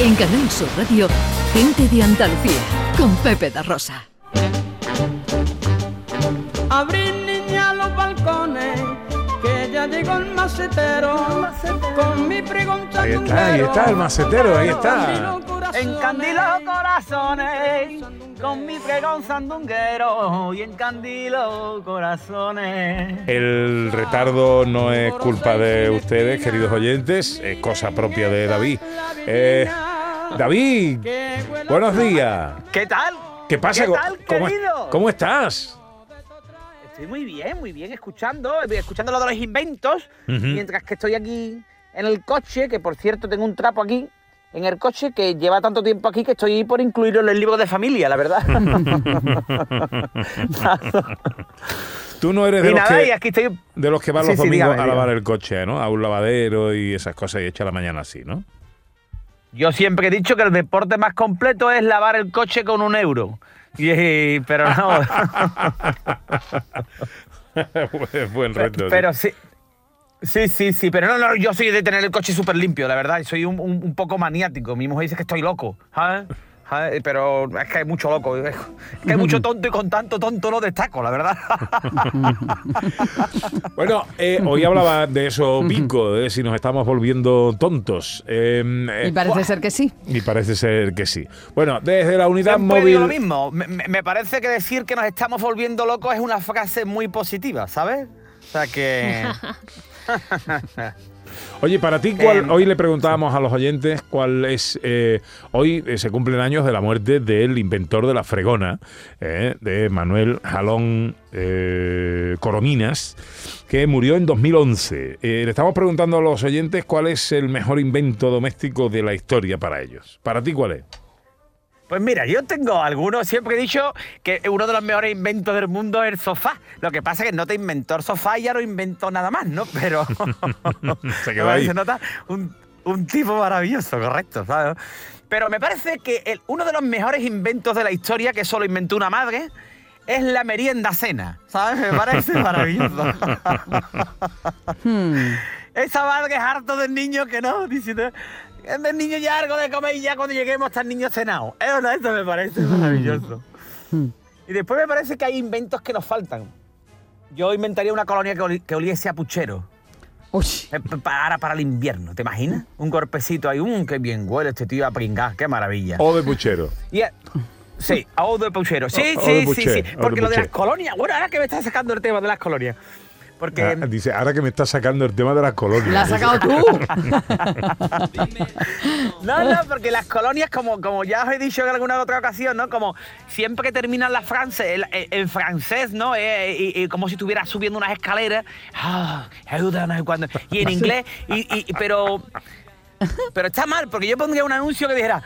En Canal Sur Radio, Gente de Andalucía, con Pepe da Rosa. Abrir niña los balcones, que ya llegó el macetero, con mi pregón Ahí está, ahí está el macetero, ahí está. Encandilo corazones con mi pregón sandunguero y encandilo corazones. El retardo no es culpa de ustedes, queridos oyentes, es cosa propia de David. Eh, David, buenos días. ¿Qué tal? ¿Qué pasa? ¿Qué tal, ¿Cómo, querido? ¿Cómo estás? Estoy muy bien, muy bien escuchando, escuchando lo de los inventos, mientras que estoy aquí en el coche, que por cierto tengo un trapo aquí en el coche que lleva tanto tiempo aquí que estoy por incluirlo en el libro de familia, la verdad. Tú no eres de los, que, aquí estoy. de los que van Sí, los sí, domingos dígame, a lavar dígame. el coche, ¿no? A un lavadero y esas cosas y echa la mañana así, ¿no? Yo siempre he dicho que el deporte más completo es lavar el coche con un euro. Y, pero no. Buen- Buen reto. sí. pero sí. Sí, sí, sí, pero no, no, yo soy de tener el coche súper limpio, la verdad, y soy un, un- un poco maniático. Mi mujer dice que estoy loco, ¿sabes? ¿Sabes? Pero es que hay mucho loco, es que hay mucho tonto y con tanto tonto lo destaco, la verdad. Bueno, eh, hoy hablaba de eso Pico, de si nos estamos volviendo tontos. Eh, eh, Y parece ser que sí. y parece ser que sí. Bueno, desde la unidad Siempre digo lo móvil... mismo, me parece que decir que nos estamos volviendo locos es una frase muy positiva, ¿sabes? O sea que... Oye, para ti, ¿cuál, Em. hoy le preguntábamos a los oyentes cuál es. eh, hoy eh, se cumplen años de la muerte del inventor de la fregona, eh, de Manuel Jalón eh, Corominas, que murió en 2011. Eh, le estamos preguntando a los oyentes cuál es el mejor invento doméstico de la historia para ellos. ¿Para ti cuál es? Pues mira, yo tengo algunos, siempre he dicho que uno de los mejores inventos del mundo es el sofá. Lo que pasa es que no te inventó el sofá y ya no inventó nada más, ¿no? Pero Se quedó ahí. se nota un, un tipo maravilloso, correcto, ¿sabes? Pero me parece que el- uno de los mejores inventos de la historia, que solo inventó una madre, es la merienda cena, ¿sabes? Me parece maravilloso. Hmm. Esa madre es harto del niño que no, diciendo, "Es del niño ya algo de comer y ya cuando lleguemos está el niño cenado. Eso, no, eso me parece maravilloso. Y después me parece que hay inventos que nos faltan. Yo inventaría una colonia que, oli- que oliese a puchero. Uy, eh, Para, para el invierno, ¿te imaginas? Un golpecito ahí, un qué bien huele este tío a pringar, qué maravilla. O de puchero. Y, eh, sí, a o de puchero. Sí, O- o sí, de sí, puchero, sí. o de Porque lo de las colonias, bueno, ahora que me estás sacando el tema de las colonias. Porque Ah, dice, ahora que me estás sacando el tema de las colonias. la has sacado tú. No, no, porque las colonias, como, como ya os he dicho en alguna otra ocasión, ¿no? Como siempre que terminan las frases, el, el- el francés, ¿no? Eh, y, y como si estuviera subiendo unas escaleras. Ah, ayúdanos cuando. Y en inglés, y, y- pero. Pero está mal, porque yo pondría un anuncio que dijera.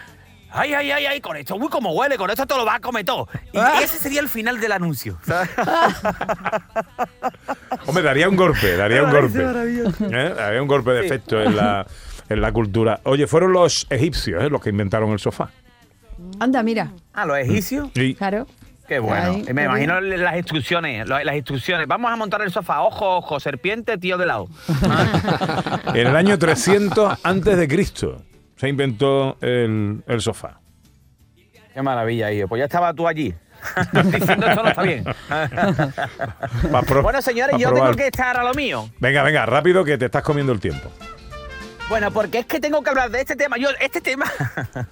Ay, ay, ay, ay, con esto, uy, como huele, con esto te lo va a comer todo. Y ese sería el final del anuncio. ¿sabes? Hombre, daría un golpe, daría un golpe. ¿Eh? Daría un golpe de efecto en la, en la cultura. Oye, fueron los egipcios ¿eh? los que inventaron el sofá. Anda, mira. Ah, los egipcios. Y Claro. Qué bueno. Ahí, Y me qué imagino las instrucciones, las instrucciones. Vamos a montar el sofá. Ojo, ojo, serpiente, tío de lado. en el año 300 antes de Cristo se inventó el, el sofá. Qué maravilla, hijo. Pues ya estaba tú allí. Diciendo esto no está bien. Bueno, señores, yo probar. tengo que estar a lo mío. Venga, venga, rápido que te estás comiendo el tiempo. Bueno, porque es que tengo que hablar de este tema. Yo, este tema,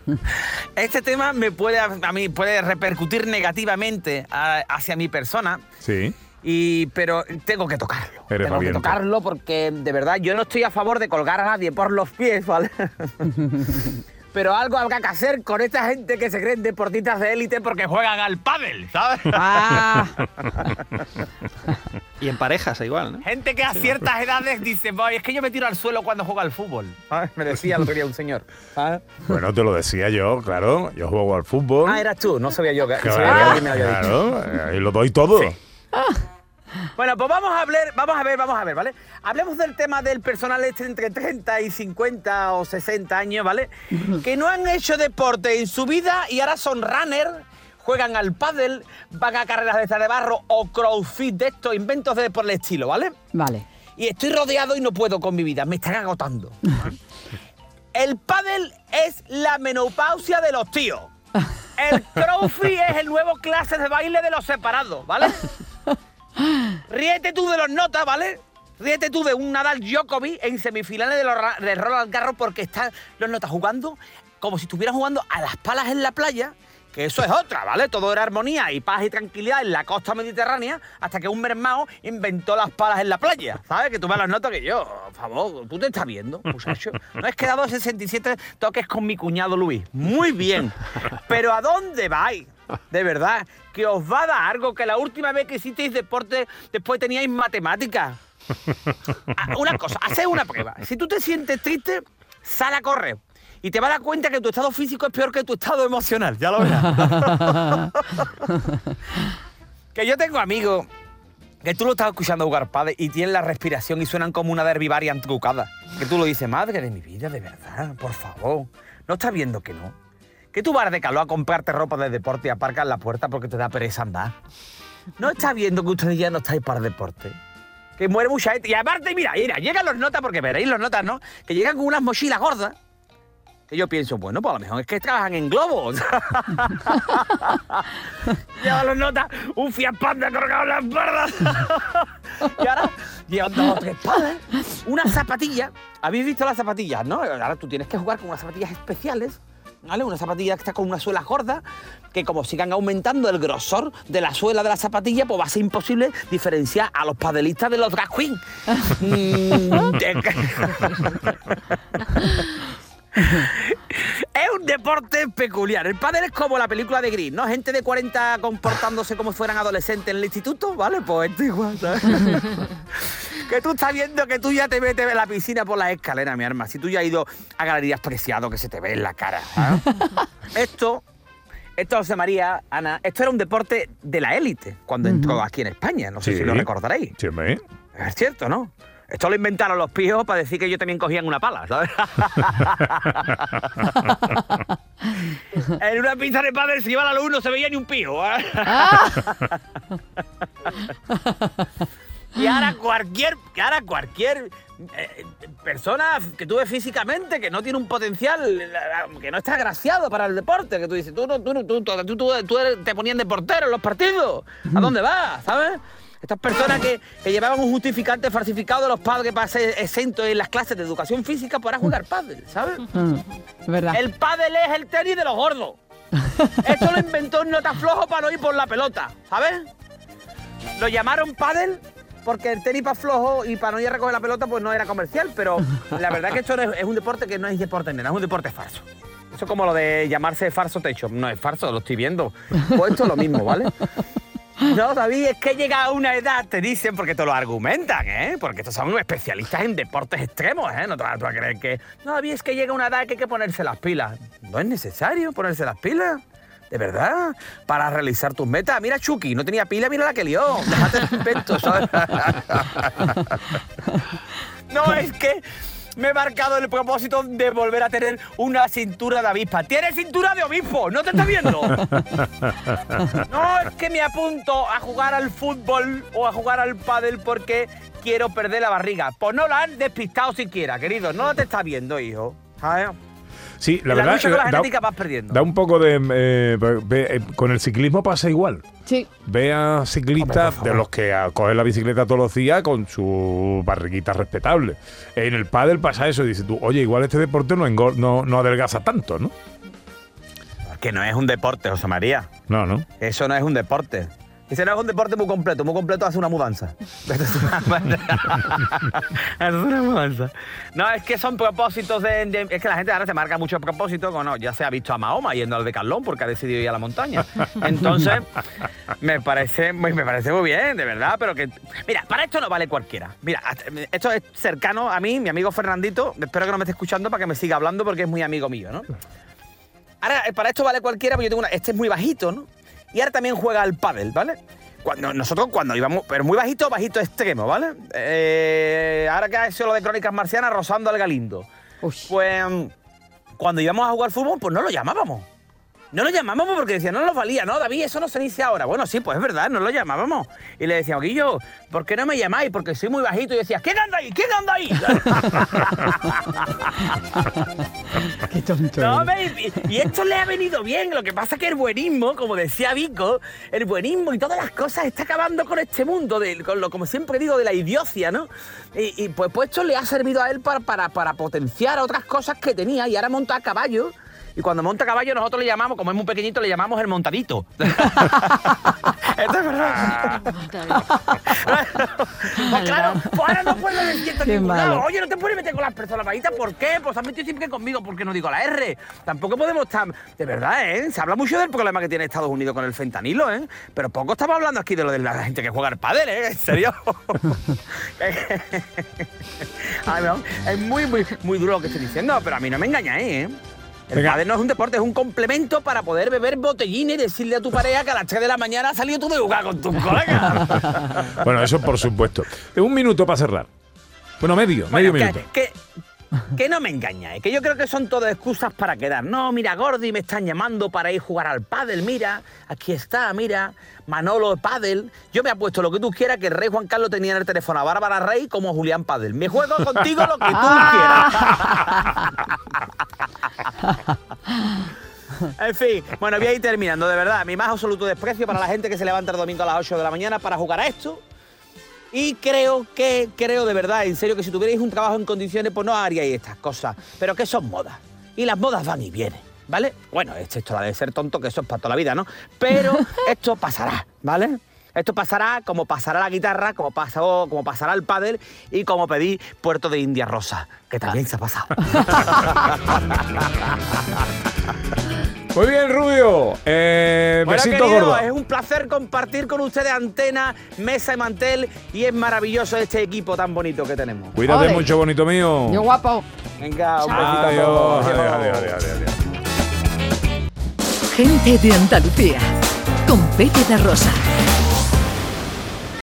este tema me puede, a mí puede repercutir negativamente a- hacia mi persona. Sí. Y, pero tengo que tocarlo. Eres tengo valiente. que tocarlo porque de verdad yo no estoy a favor de colgar a nadie por los pies, ¿vale? pero algo habrá que hacer con esta gente que se creen deportistas de élite porque juegan al pádel, ¿sabes? Ah, Y en parejas igual, ¿no? Gente que a ciertas edades dice, "Boy, es que yo me tiro al suelo cuando juego al fútbol. ¿sabes? Me decía lo que un señor. ¿sabes? Bueno, te lo decía yo, claro. Yo juego al fútbol. Ah, eras tú, no sabía yo que, Claro, sabía que alguien me había dicho. claro, ahí lo doy todo. Sí. Bueno, pues vamos a hablar, vamos a ver, vamos a ver, ¿vale? Hablemos del tema del personal este entre 30 y 50 o 60 años, ¿vale? Que no han hecho deporte en su vida y ahora son runner, juegan al pádel, van a carreras de estas de barro o crossfit de estos inventos de por el estilo, ¿vale? vale. Y estoy rodeado y no puedo con mi vida, me están agotando. El pádel es la menopausia de los tíos. El crossfit es el nuevo clase de baile de los separados, ¿vale? Ríete tú de los notas, ¿vale? Ríete tú de un Nadal Djokovic en semifinales de, los, de Roland Garros porque están los notas jugando como si estuvieran jugando a las palas en la playa, que eso es otra, ¿vale? Todo era armonía y paz y tranquilidad en la costa mediterránea hasta que un mermao inventó las palas en la playa, ¿sabes? Que tú me las notas que yo, por favor, tú te estás viendo, muchacho. No has quedado 67 toques con mi cuñado Luis. Muy bien. Pero ¿a dónde vais? De verdad, que os va a dar algo que la última vez que hicisteis deporte después teníais matemáticas. Ah, Una cosa, haced una prueba. Si tú te sientes triste, sal a correr. Y te vas a dar cuenta que tu estado físico es peor que tu estado emocional, ya lo verás. que yo tengo amigos que tú lo estás escuchando jugar padre y tienen la respiración y suenan como una derbivaria trucada. Que tú lo dices, madre de mi vida, de verdad, por favor. ¿No estás viendo que no? Que tú vas de calor a comprarte ropa de deporte y aparcas la puerta porque te da pereza andar. ¿No estás viendo que ustedes ya no estáis para deporte? Que muere mucha gente. Y aparte, mira, mira, llegan los notas, porque veréis los notas, ¿no? Que llegan con unas mochilas gordas. Que yo pienso, bueno, pues a lo mejor es que trabajan en globos. Llevan los notas, un Fiat Panda colgado en las espalda. y ahora llevan dos o tres palas, unas zapatillas. ¿Habéis visto las zapatillas, no? Ahora tú tienes que jugar con unas zapatillas especiales. ¿Vale? Una zapatilla que está con una suela gorda, que como sigan aumentando el grosor de la suela de la zapatilla, pues va a ser imposible diferenciar a los padelistas de los drag queens. Es un deporte peculiar. El pádel es como la película de Gris, ¿no? Gente de 40 comportándose como si fueran adolescentes en el instituto, ¿vale? Pues esto igual, ¿sabes? que tú estás viendo que tú ya te metes en la piscina por las escaleras, mi arma. Si tú ya has ido a galerías preciado que se te ve en la cara. esto, esto, José María, Ana, esto era un deporte de la élite cuando entró aquí en España. No sé Sí. si lo recordaréis. Sí, hombre. Es cierto, ¿no? Esto lo inventaron los pijos para decir que yo también cogían una pala, ¿sabes? en una pista de padre se iba la luz no se veía ni un pijo. ¿eh? y ahora cualquier, y ahora cualquier eh, persona que tú ves físicamente que no tiene un potencial, que no está agraciado para el deporte, que tú dices, tú, no- tú, no- tú, tú, tú- te ponían de portero en los partidos. ¿A dónde vas? ¿Sabes? Estas personas que, que llevaban un justificante falsificado de los padres para ser exentos en las clases de educación física para jugar pádel, ¿sabes? Mm, verdad. El pádel es el tenis de los gordos. Esto lo inventó un nota flojo para no ir por la pelota, ¿sabes? Lo llamaron pádel porque el tenis para flojo y para no ir a recoger la pelota pues no era comercial, pero la verdad que esto no es, es un deporte que no es deporte nena, es un deporte falso. Eso es como lo de llamarse falso techo. No es falso, lo estoy viendo. Pues esto es lo mismo, ¿vale? No, David, es que llega a una edad, te dicen, porque te lo argumentan, ¿eh? Porque estos son especialistas en deportes extremos, ¿eh? No te vas a creer que... No, David, es que llega una edad que hay que ponerse las pilas. No es necesario ponerse las pilas. De verdad, para realizar tus metas. Mira, Chucky, no tenía pila, mira la que lió. Déjate inventos, ¿sabes? No, es que me he marcado el propósito de volver a tener una cintura de avispa. ¡Tienes cintura de obispo! ¿No te estás viendo? No, es que me apunto a jugar al fútbol o a jugar al pádel porque quiero perder la barriga. Pues no la han despistado siquiera, querido. No te estás viendo, hijo. ¿Sabes? Sí, la En la verdad lucha con la da- genética vas perdiendo. Da un poco de... eh, ve- eh, con el ciclismo pasa igual. Sí. Ve a ciclistas de los que a- cogen la bicicleta todos los días con su barriguita respetable. En el pádel pasa eso y dices tú, oye, igual este deporte no, engor- no, no adelgaza tanto, ¿no? Que no es un deporte, José María. No, no. Eso no es un deporte. Ese no es un deporte muy completo. Muy completo hace una mudanza. Esto es una, Esto es una mudanza. No, es que son propósitos de, de- Es que la gente ahora se marca muchos propósitos. Bueno, ya se ha visto a Mahoma yendo al Decathlon porque ha decidido ir a la montaña. Entonces, me parece, muy- me parece muy bien, de verdad. Pero que. Mira, para esto no vale cualquiera. Mira, esto es cercano a mí, mi amigo Fernandito. Espero que no me esté escuchando para que me siga hablando porque es muy amigo mío, ¿no? Ahora, para esto vale cualquiera, porque yo tengo una. Este es muy bajito, ¿no? Y ahora también juega al pádel, ¿vale? Cuando, nosotros cuando íbamos, pero muy bajito, bajito extremo, ¿vale? Eh, ahora que ha hecho lo de Crónicas Marcianas, rozando al Galindo. Uy. Pues cuando íbamos a jugar fútbol, pues no lo llamábamos. No lo llamábamos porque decía, no nos valía, no, David, eso no se dice ahora. Bueno, sí, pues es verdad, no lo llamábamos. Y le decíamos, Guillo, ¿por qué no me llamáis? Porque soy muy bajito. Y decía, ¿quién anda ahí? ¿Quién anda ahí? Qué tonto. No, y, y esto le ha venido bien. Lo que pasa es que el buenismo, como decía Vico, el buenismo y todas las cosas está acabando con este mundo, de, con lo, como siempre digo, de la idiocia, ¿no? Y, y, pues, pues esto le ha servido a él para, para, para potenciar otras cosas que tenía y ahora monta a caballo. Y cuando monta caballo nosotros le llamamos, como es muy pequeñito, le llamamos el montadito. Esto es verdad. Pues claro, pues ahora no puedes decir esto en Qué ningún malo. lado. Oye, no te puedes meter con las personas bajitas. ¿Por qué? Pues has metido siempre conmigo porque no digo la R. Tampoco podemos estar. De verdad, ¿eh? Se habla mucho del problema que tiene Estados Unidos con el fentanilo, ¿eh? Pero poco estamos hablando aquí de lo de la gente que juega al pádel, ¿eh? En serio. Ay, no, es muy, muy, muy duro lo que estoy diciendo, pero a mí no me engañáis, ¿eh? El Venga. pádel no es un deporte, es un complemento para poder beber botellines y decirle a tu pareja que a las 3 de la mañana has salido tú de jugar con tus colegas. Bueno, eso por supuesto. Un minuto para cerrar. Bueno, medio, medio Bueno, minuto. que, que, que no me engañáis, que yo creo que son todas excusas para quedar. No, mira, Gordi, me están llamando para ir a jugar al pádel, mira, aquí está, mira, Manolo Pádel. Yo me apuesto lo que tú quieras que el rey Juan Carlos tenía en el teléfono a Bárbara Rey como Julián Pádel. Me juego contigo lo que tú quieras. En fin, bueno, voy a ir terminando, de verdad. Mi más absoluto desprecio para la gente que se levanta el domingo a las 8 de la mañana para jugar a esto. Y creo que, creo de verdad, en serio, que si tuvierais un trabajo en condiciones, pues no haríais estas cosas. Pero que son modas. Y las modas van y vienen, ¿vale? Bueno, esto, esto de ser tonto, que eso es para toda la vida, ¿no? Pero esto pasará, ¿vale? Esto pasará como pasará la guitarra, como, pasó, como pasará el pádel y como pedí Puerto de India Rosa, que también se ha pasado. Muy bien, Rubio. Eh, Bueno, besito querido, gordo. es un placer compartir con ustedes antena, mesa y mantel y es maravilloso este equipo tan bonito que tenemos. Cuídate Ole. mucho, bonito mío. Yo guapo. Venga, un besito a todos. Adiós, adiós, adiós, adiós, adiós. Gente de Andalucía. Con Pepe da Rosa.